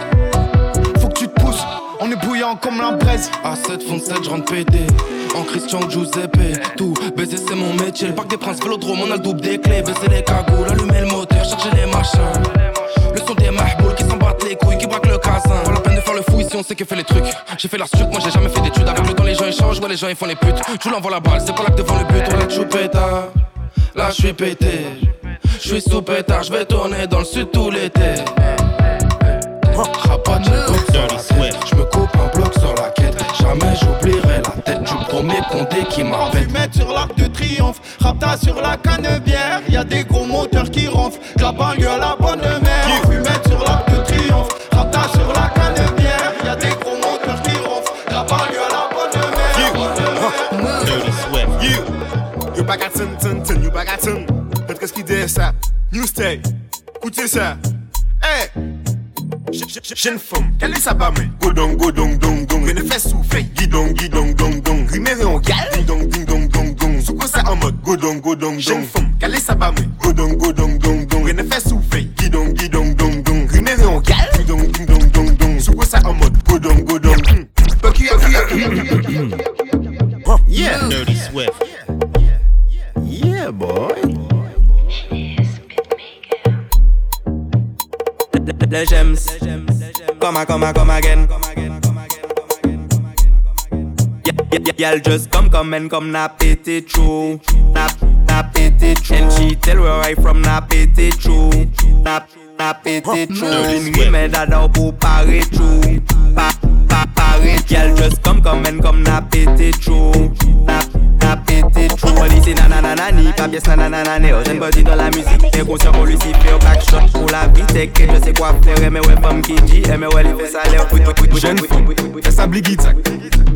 Faut que tu te pousses. On est bouillant comme la braise. À 7 fond 7, je rentre pété. En Christian Giuseppe, tout. Baiser c'est mon métier. Le parc des princes, vélodrome, on a le double des clés. Baisser les cagoules, allumer le moteur, charger les machins. Le son des mahboules qui s'en battent les couilles, qui braquent le casin. Pas la peine de faire le fou ici, on sait que fait les trucs. J'ai fait la suite, moi j'ai jamais fait d'études. Avec le temps, les gens ils changent, ouais, les gens ils font les putes. Tu l'envoies la balle, c'est pas là que devant le but. On a choupeta, là je suis pété. Je suis sous pétard, je vais tourner dans le sud tout l'été. Je me coupe un bloc sur la quête. Jamais j'oublierai la tête du premier condé qui m'appelle. mettre sur l'arc de triomphe. Rapta sur la canebière. Y'a des gros moteurs qui ronflent. De la banlieue à la bonne mère. mettre sur l'arc de triomphe. Rapta sur la canebière. Y'a des gros moteurs qui ronflent. De la banlieue à la bonne mère. You, you back at tin, tin, tin, you back at. Faites qu'est-ce qu'il dit ça? New stay, écoutez ça. Hey! Jeune gal. Ding, ding, gal. Ding, ding, Yeah. Dirty Swift. Les gems. Come, come, come again. Y'all just come, come and come, na pété true. Na, na true. And she tell where I from, na pété true. Na, na pété true. Remède à d'or pour parer true. Pa, pa, parer Y'all just come, come and come, na pété true. Na, pété true. C'est nananani, pas pièce nananane. Pas dire dans la musique, lui s'y fait backshot. Pour la vie, je sais quoi faire. Mais ouais, femme qui dit, mais ouais, il fait ça l'air. Jeune femme, fais ça bliggy tac,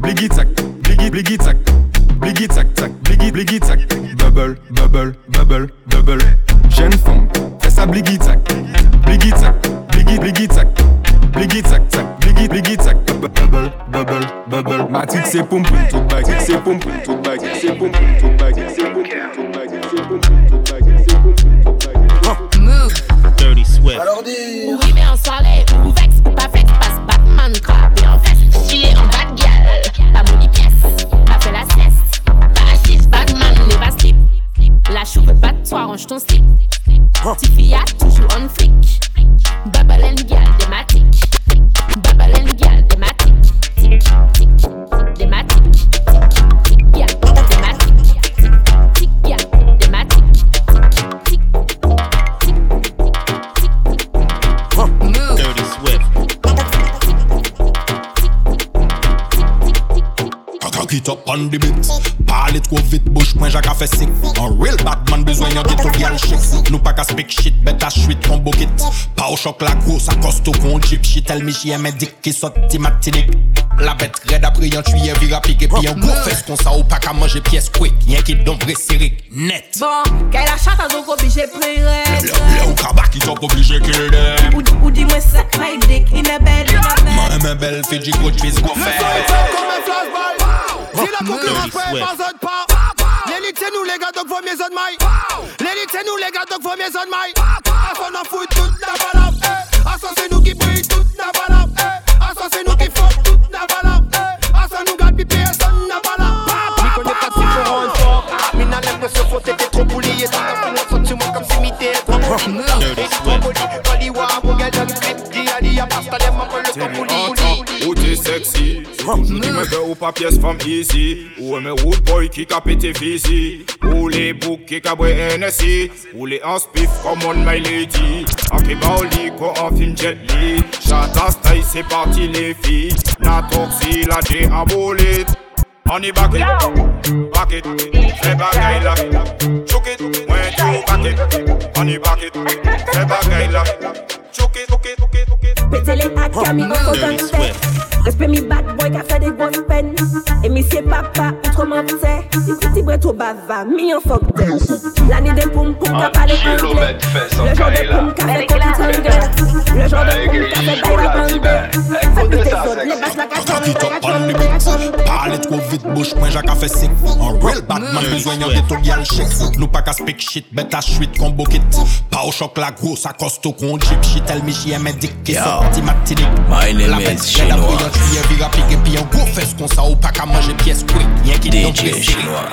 bliggy tac bliggy bliggy tac, bliggy tac tac, bliggy bliggy tac, bubble bubble bubble bubble. Jeune femme, fais ça bliggy tac, bliggy tac, bliggy bliggy tac, bliggy tac tac, bliggy bliggy tac, bubble bubble bubble. Ma tique c'est pompe, tout bag, c'est pompe, tout bag, c'est pompe, tout bag, c'est pompe, tout bag, c'est pompe, tout bag, c'est pompe, tout bag. Move. Dirty Swift. Alors dis. Oui mais en soirée, ou vex pas flex, passe Batman crap et en fesse, chier en bad gal, pas mon pièce. Pas fait la sieste, pas assise, Batman, les pas slip. La chou veut pas de toi, range ton slip. Fiat, toujours on flic. Bubble and gal, thématique. Cock it up on the beat. Parle tro vit, bouche mwen jak a fe sik An real badman bezwen yon ghetto girl chick Nou pa ka speak shit, bet a shwit kon bokit Pa ou chok la gwo, sa kosto kon jip She tell me she eme dik ki soti matinik La bet red apre yon tuye vira pik E pi yon gwo fes kon sa ou pa ka manje piyes kwik Yon ki dombre sirik, net. Bon, kay la chata zonk oblije pren red Le ou kabak it up oblije kill dem Ou di mwen set my dik in a bed, in a bed Mwen eme bel fi di go twist go fes Mwen sa yon top kon men flashball Si la concurrence fait pas zone pas. L'élite c'est nous les gars donc faut mieux zone maille. L'élite c'est nous les gars donc faut mieux zone maille. À son en fout toute la balade. Pas pièce femme ici Ou un road boy qui a pété physi Ou les boucs qui a boit NSI Ou les en spiff comme on my lady Aki Baoli ko en film jet li? Chata style c'est parti les filles. La toxi la J en bolide. On y back it, back it. Fais bagaille là. Chouk it, ouais tu back it. On back it, fais bagaille là. Chouk it, les Camille, faut qu'on fait. Respect mi bad boy qui a fait des grosses peines. Et mi c'est papa, autrement c'est. Des petits bret au bava, mi en fuck. L'année des poum poum qui a parlé anglais. Le genre de poum qui a fait copie anglais. Le genre de poum qui a fait bail la bande. Fait que tes autres, les bâches la Cock it up on the beat Parle trop vite, bouche point Jacques a fait sick Un real Batman besoin yon ghetto girl chic Nous pas qu'à speak shit, bête à chuit combo kit Pas au choc la grosse, à costo con jeep She tell me she aime dick qui sorti matinique My name La is bête raide après Chinois. yon tuyé vira pique Et puis un gros fesse qu'on ça ou pas qu'à manger pièce quick Y'en qui donc DJ Chinois.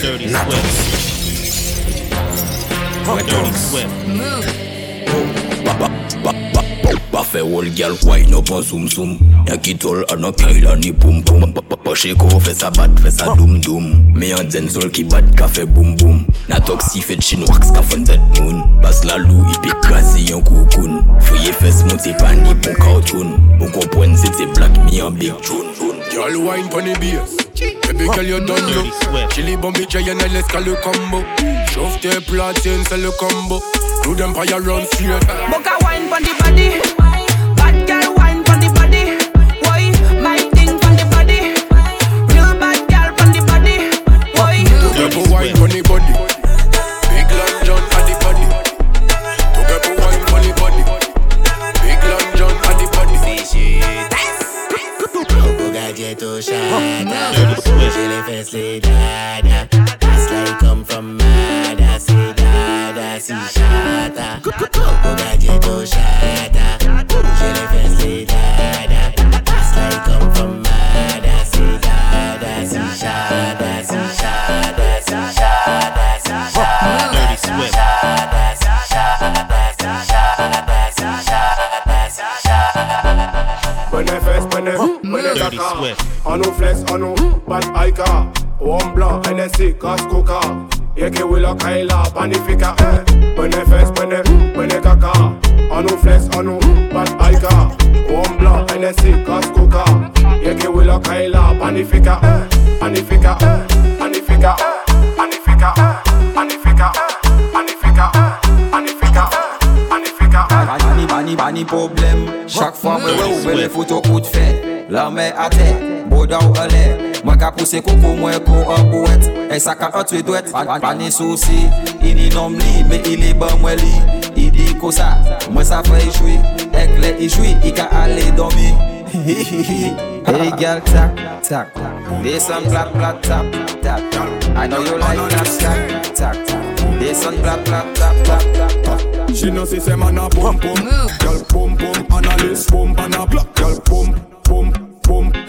Dirty Swift. Oh, Dirty Swift. Bafe wol gyal kwa ino pon soum soum Yan kitol anan kaila ni poum poum. Poche ko fe sa bat fe sa doum doum. Me an zen sol ki bat ka fe boum boum. Na tok si fet chin waks ka fon zet moun. Bas la lou ipi krasi yon koukoun. Foye fes moun se pan ni pon koutoun Ou bon kompwen se te plak mi an big choun Gyal wine pon e biyes Baby girl you done yo. Chili bombi jayan LS ka le combo. Chauffe tes platines c'est le combo. Do them fire run straight Boka wine pon di body. se koko mwen ko opowet E saka otwe dwet, panen sosi Ini nom li, me ili ban mwen li. Idi kosa, mwen sa fe i jwi. Ek le i jwi, i ka ale domi Hey gal, tak, tak This one blap, blap, tap, tap. I know you like that, tak, tak This one blap, blap, tap, tap, tap, tap. She know she say man a pump pump, girl pump pump, analyst pump and a block, girl pump pump pump.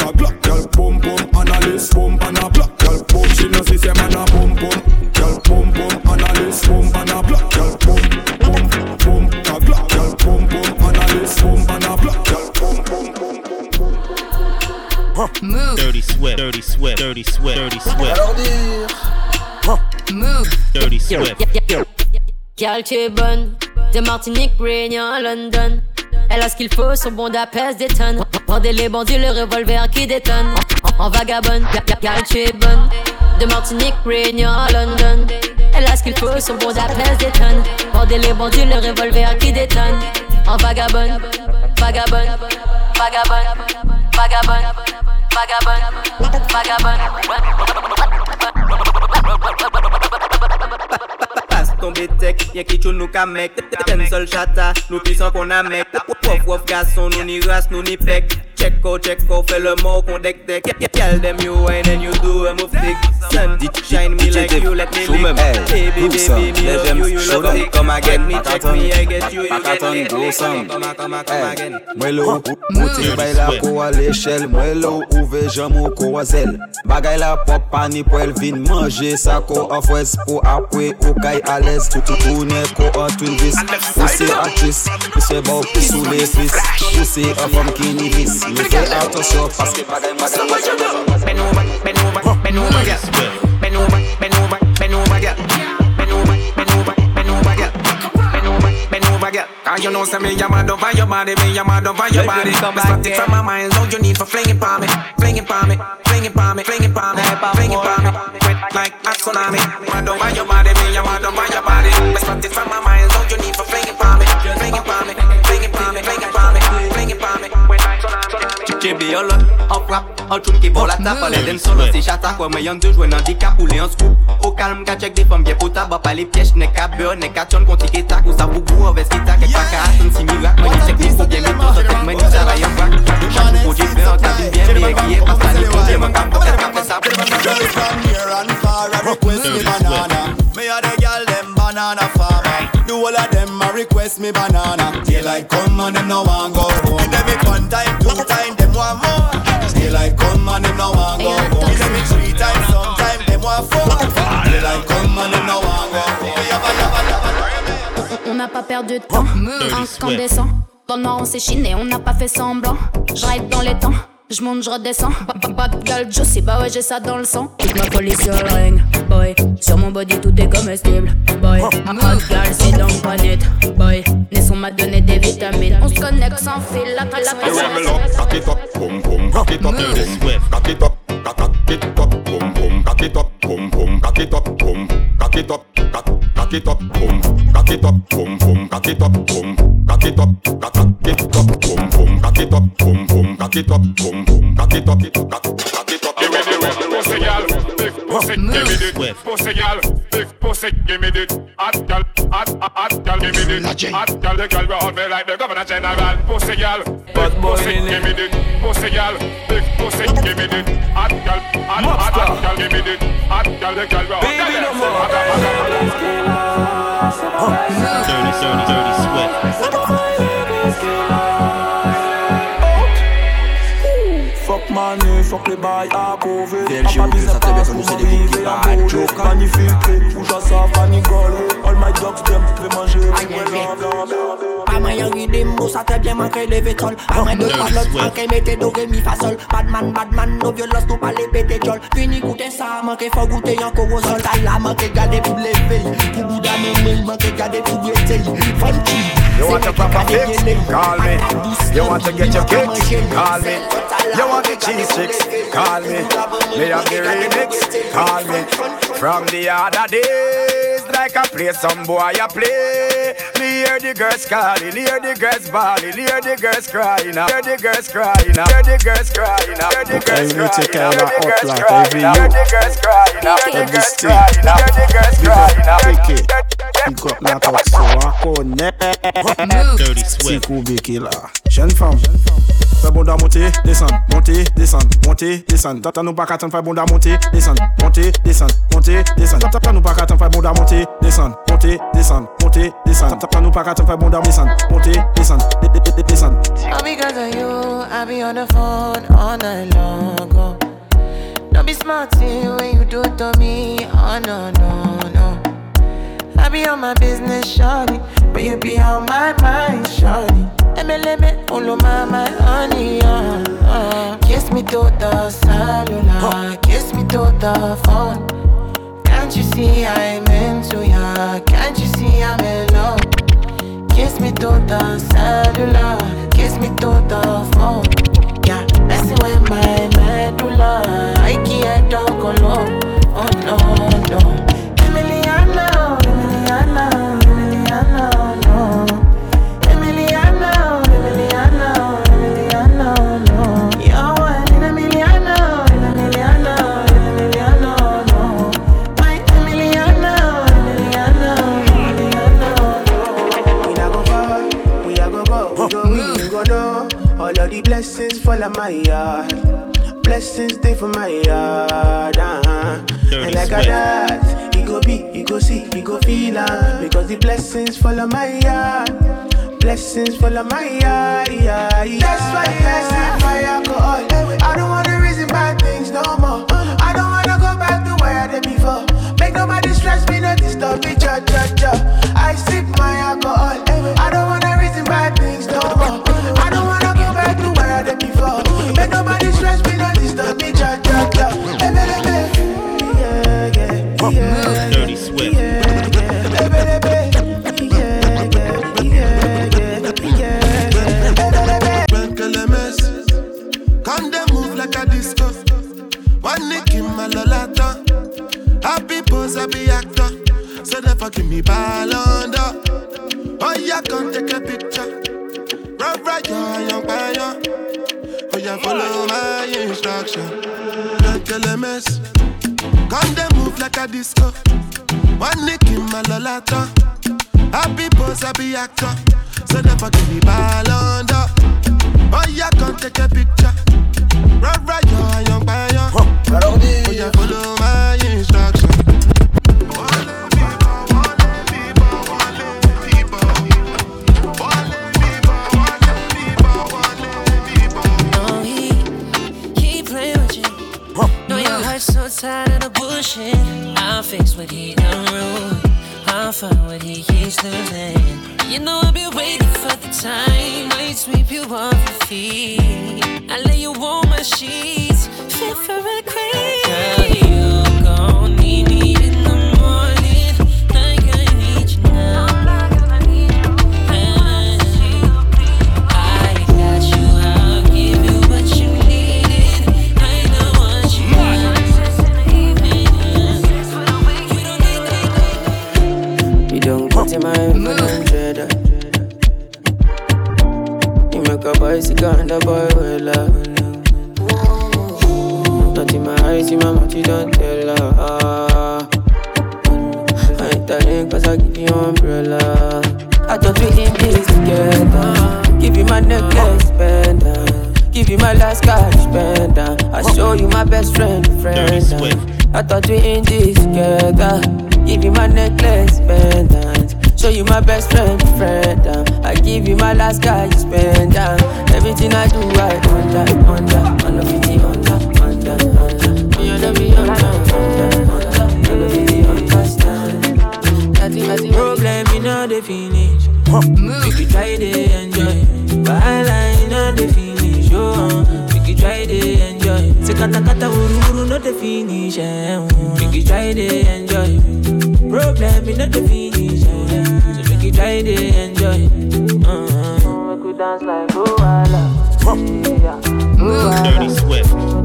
Girl boom boom, analyst boom and a block, girl boom. She know see say man a boom boom, girl boom boom, analyst boom and a block, girl boom boom boom, a block, girl boom boom, analyst boom and a block, girl boom boom boom boom. Move. Dirty Swift, Dirty Swift, Dirty Swift, Dirty Swift. Move. Dirty Swift. Gal, tu es bonne. De Martinique, Réunion, London. Elle a ce qu'il faut, son bon pèse des tonnes. Pendez les bandits, le revolver qui détonne. En vagabonde, gal, tu es bonne. De Martinique, Réunion, London. Elle a ce qu'il faut, son bon pèse des tonnes. Pendez les bandits, le revolver qui détonne. En vagabonde, vagabonde, vagabonde, vagabonde, vagabonde, Passe tombe tek Yen ki chou nou ka mek Ten sol chata, nou pisan kon a mek Wof wof gason, nou ni ras, nou ni pek. Checko, checko, fè le mò kon dek dek Tell them you ain't and you do a move dick Sandy, shine me like you let me lick. Baby, baby, me love you, you love dick Come again, me check me, I get you, you get me. Mwen lè ou mouti mm. bay la kou a l'échelle Mwen lè ou ouve jam ou kou a zel. Bagay la pop pani pou el vin manje Sa kou ofwes pou apwe ou kay alez Toutoune kou an twin vis Ou se aktris, ou se bop, ou sou le fris Ou se a fom ki ni vis Me fè atensyon paske bagay bagay Bend over, bend over, bend over, girl. Bend over, bend over, bend over, girl. Bend over, bend over, bend over, girl. Bend over, bend over, girl. Cause you know, say me, I'm mad over your body, me, I'm mad over your body. Start it from my mind, so you need for flinging for me, flinging for me, flinging for me, flinging for me, flinging for me. Wet like a tsunami. Mad over your body, me, I'm mad over your body. Start it from my mind, so you need for flinging for me, flinging for me, tsunami. Chebe yon lot, an frap, an choun ki bon la tap Ale den solo se chata kwa mwen yon deux jwen nan dikap ou le an scoop. Au calme ka check des femmes bien pota Ba pa les pièges, ne ka beurre, ne ka chon konti ke tak Ou sa bougou an ves ki tak, ek pa ka asen si mirak Mwen yon check des faux bien meto, sa tek mwen yon sa rayon bak Chakou pou di fe, an tabin bien me ekiye Pas pa ni pou di man kam, kon ka fe sa Girl from near and far, I request me banana. Me a the girl them banana farmer The whole of them a request me banana. Daylight come and them no want go home. Give them it one time, two time, them want more Daylight come and them no want go. Home Give them it three times, sometime them want four. Daylight come and them no want go. Home Yabba, yabba, yabba. On n'a pas perdu de temps, incandescent. Dans le noir, on s'est chiné, on n'a pas fait semblant. Ride dans les temps, je monte, je redescends. Pas, pas, pas de gueule, juicy, bah ouais, j'ai ça dans le sang. Toute ma folie sur le ring, boy. Sur mon body, tout est comestible, boy. Hot girl, c'est donc pas net, boy. Naisson m'a donné des vitamines. On se connecte sans fil, l'attraction est Cock it up, boom boom, cock it up, boom, cock it up, cock cock it up, boom boom, cock it up, boom boom, cock it up, boom, cock it up, cock cock it up, boom, cock it up, boom boom, cock it up, boom, cock it up, cock cock it up, boom boom, cock it up, boom boom, cock it up, boom boom, cock it up, cock cock it up. Give me the wet pussy, gal. Big pussy, give me the pussy, gal. Big pussy, give me the hot gal, hot hot hot gal, give me the hot gal. The gal we all me like the governor general. Pussy, gal. Big pussy, give me the pussy, gal. Big pussy, give me the hot gal, hot hot hot gal, give me the hot gal. The gal we all Baby, no more. Dirty, dirty, dirty Swift. mané, les bails à ça très bien. Joke, magnifique, ou j'en gol. All my dogs, très manger, pas de do re mi Badman, badman, no violence tou pale pete jol. Fini goute sa manke fò goute yon korosol Ta la gade pou le vey Pou bouda men men manke gade pou gwetey Fon You want to te a gele Call me, you want to get your kicks Call me, you want to G6, call me. Me a the remix, call me. From the other days, like I play some boy, I play. Me hear the girls calling, hear the girls bawling, hear the girls crying, hear the girls crying, hear the girls crying, hear the girls crying, hear the girls crying, hear the girls crying, hear the girls crying, hear the girls crying, hear the girls crying, Pick up la coque sur la connaît. Dirty Swift. C'est Killer. Jeune femme. Jeune femme. Fais bon monter, descendre, monter, descendre, monter, descendre. Tata nous pas qu'à t'en faire bon monter, descendre, monter, descendre, monter. Tata nous pas qu'à t'en faire bon monter, descendre, monter, descendre, monter. Tata nous pas qu'à t'en faire bon descendre, monter, descendre, descendre. All because of you, I be on the phone all night long. Oh. Don't be smart when you do to me. Oh no, no, no. I be on my business, shawty, but you be on my mind, shawty. All my, my honey, uh, uh. Kiss me to the cellular, kiss me to the phone. Can't you see I'm into ya? Can't you see I'm in love? Kiss me to the cellular, kiss me to the phone. Yeah, messing with my medulla. I can't talk alone. Oh no, no. Blessings fall on my yard. Blessings stay for my yard. Uh-huh. And like a that, he go be, he go see, he go feel uh, Because the blessings fall on my yard. Blessings fall on my yard. Yeah, yeah. That's why I sip my alcohol. I don't wanna reason bad things no more. I don't wanna go back to where I did before. Make nobody stress me, no disturb me, cha cha cha. I sip my alcohol. I don't never give me ball under. Oh, yeah, come take a picture. Run right, your young fire. Oh, yeah, follow my instruction. LMS. Come they move like a disco. One nick in my lolata. Happy pose, happy actor. So never give me. Oh, yeah, come take a picture. Run right, your young fire. Oh, yeah, follow what he done wrong. I'll find what he keeps losing. You know I've been waiting for the time. Might sweep you off your feet. I lay you on my sheets, fit for a queen. You don't my hundred. You make a boy sick and a boy well love. Not in my eyes, in my mouth, you don't tell her. I ain't telling cause I give you umbrella. I thought we in this together. Give you my necklace, pendant. Give you my last cash, pendant. I show you my best friend, friend. I thought we in this together. Give you my necklace, pendant. Show you my best friend, friend. uh. I give you my last cash, spend uh. Everything I do, I under, under, under 50, under, under, under. Me under, me under, under, under, under 50, understand. Nothing, nothing, Problem in all the finish. Make you try to enjoy. While in all the finish. Oh, make you try to enjoy. Say kata kata wuru wuru no the finish. Eh, make you try to enjoy. Problem in all the finish. Try to enjoy. Uh-huh. Make we dance like Luala. Yeah. Luala. Dirty Swift.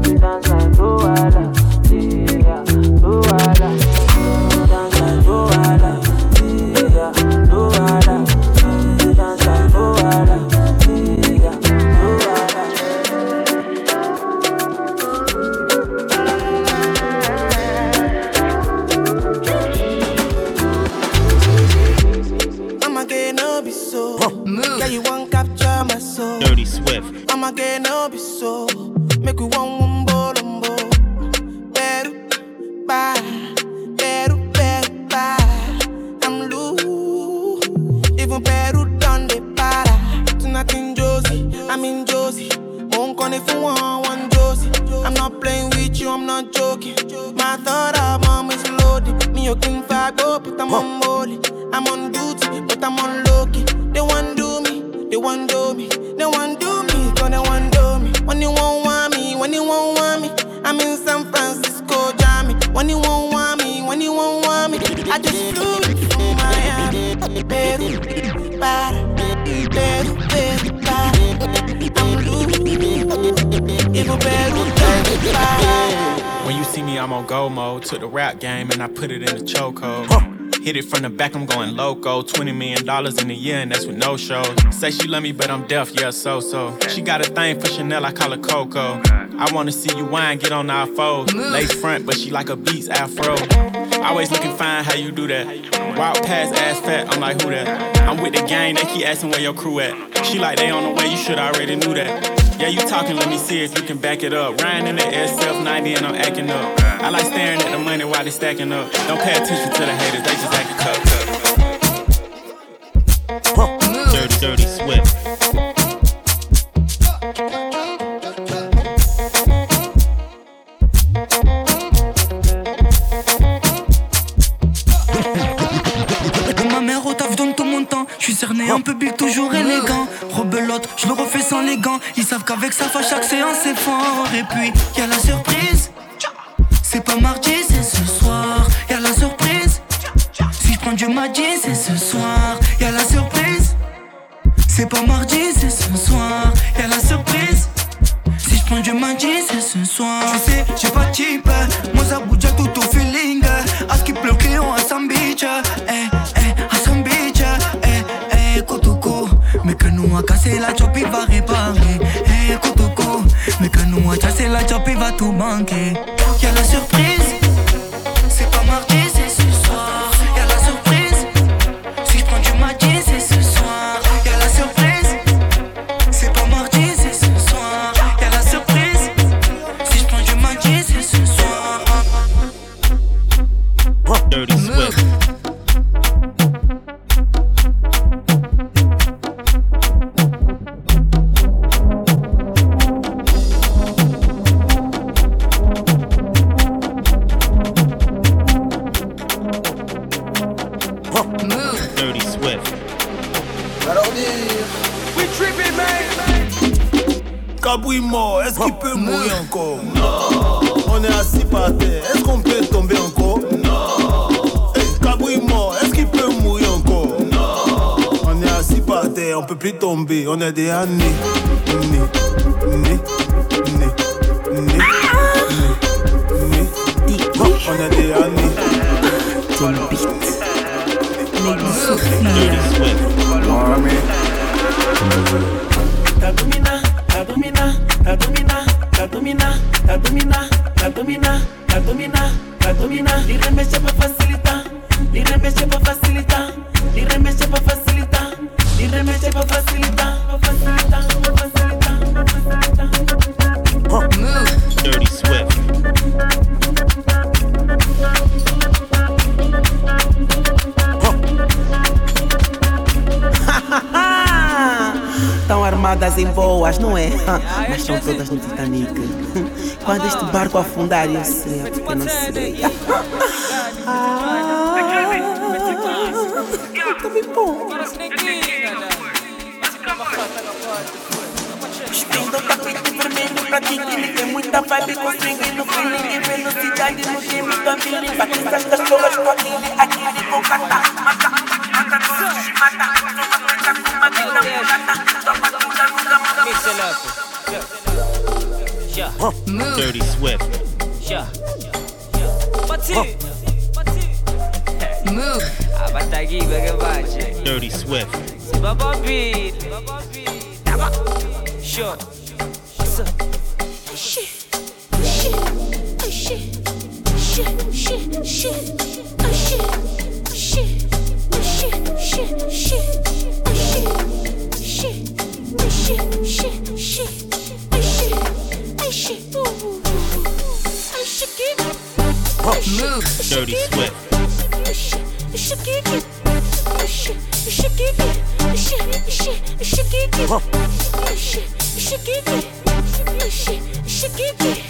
Hit from the back, I'm going loco. $20 million in a year, and that's with no shows. Say she love me, but I'm deaf, yeah, so so. She got a thing for Chanel, I call her Coco. I wanna see you wine, get on our foes. Lace front, but she like a beats afro. Always looking fine, how you do that? Walk past ass fat, I'm like, who that? I'm with the gang, they keep asking where your crew at. She like, they on the way, you should already knew that. Yeah, you talking, let me see if you can back it up. Ryan in the SF 90 and I'm acting up. I like staring at the money while they stacking up. Don't pay attention to the haters, they just acting cup. Dirty, dirty Swift. Comme ma mère au taf donne tout mon temps. Je suis cerné un public toujours élégant. Rebelote, je le refais sans les gants. Ils savent qu'avec ça, à chaque séance c'est fort. Et puis, y a la surprise. Mort, est-ce qu'il peut mourir encore Non. On est assis par terre, est-ce qu'on peut tomber encore Non. Mort, est-ce qu'il peut mourir encore Non. On est assis par terre, on peut plus tomber, on est des années. Né, né, né, né, né, né. On est des années. Swift. Ta domina, ta domina, la domina, la domina, la domina, la domina, la domina, la domina. Facilita, direme siempre facilita, direme siempre facilita, facilita, facilita, facilita, facilita. Armadas em boas, não é? Mas são todas no Titanic. Quando este barco afundar, eu sei, é porque eu não sei. Yeah. Vestindo tapete vermelho pra quem que tem muita vibe no feeling velocidade no game da feeling essas cachorras com aquele, aquele com cata Mata, mata todos, mata manda Mix it up. Yeah. Dirty Swift. Yeah. Pati. Move. Abatagi bagabache. Dirty Swift. Baba beat. Baba beat. Sure. Shit. Shit. Shit. Shit. Shit. Shit. Shit. Shit. Shit. Shit. Shit. Shit. Shit shake, shake it. Move, dirty Swift. Shake it, shake it, shake it, shake it, shake it.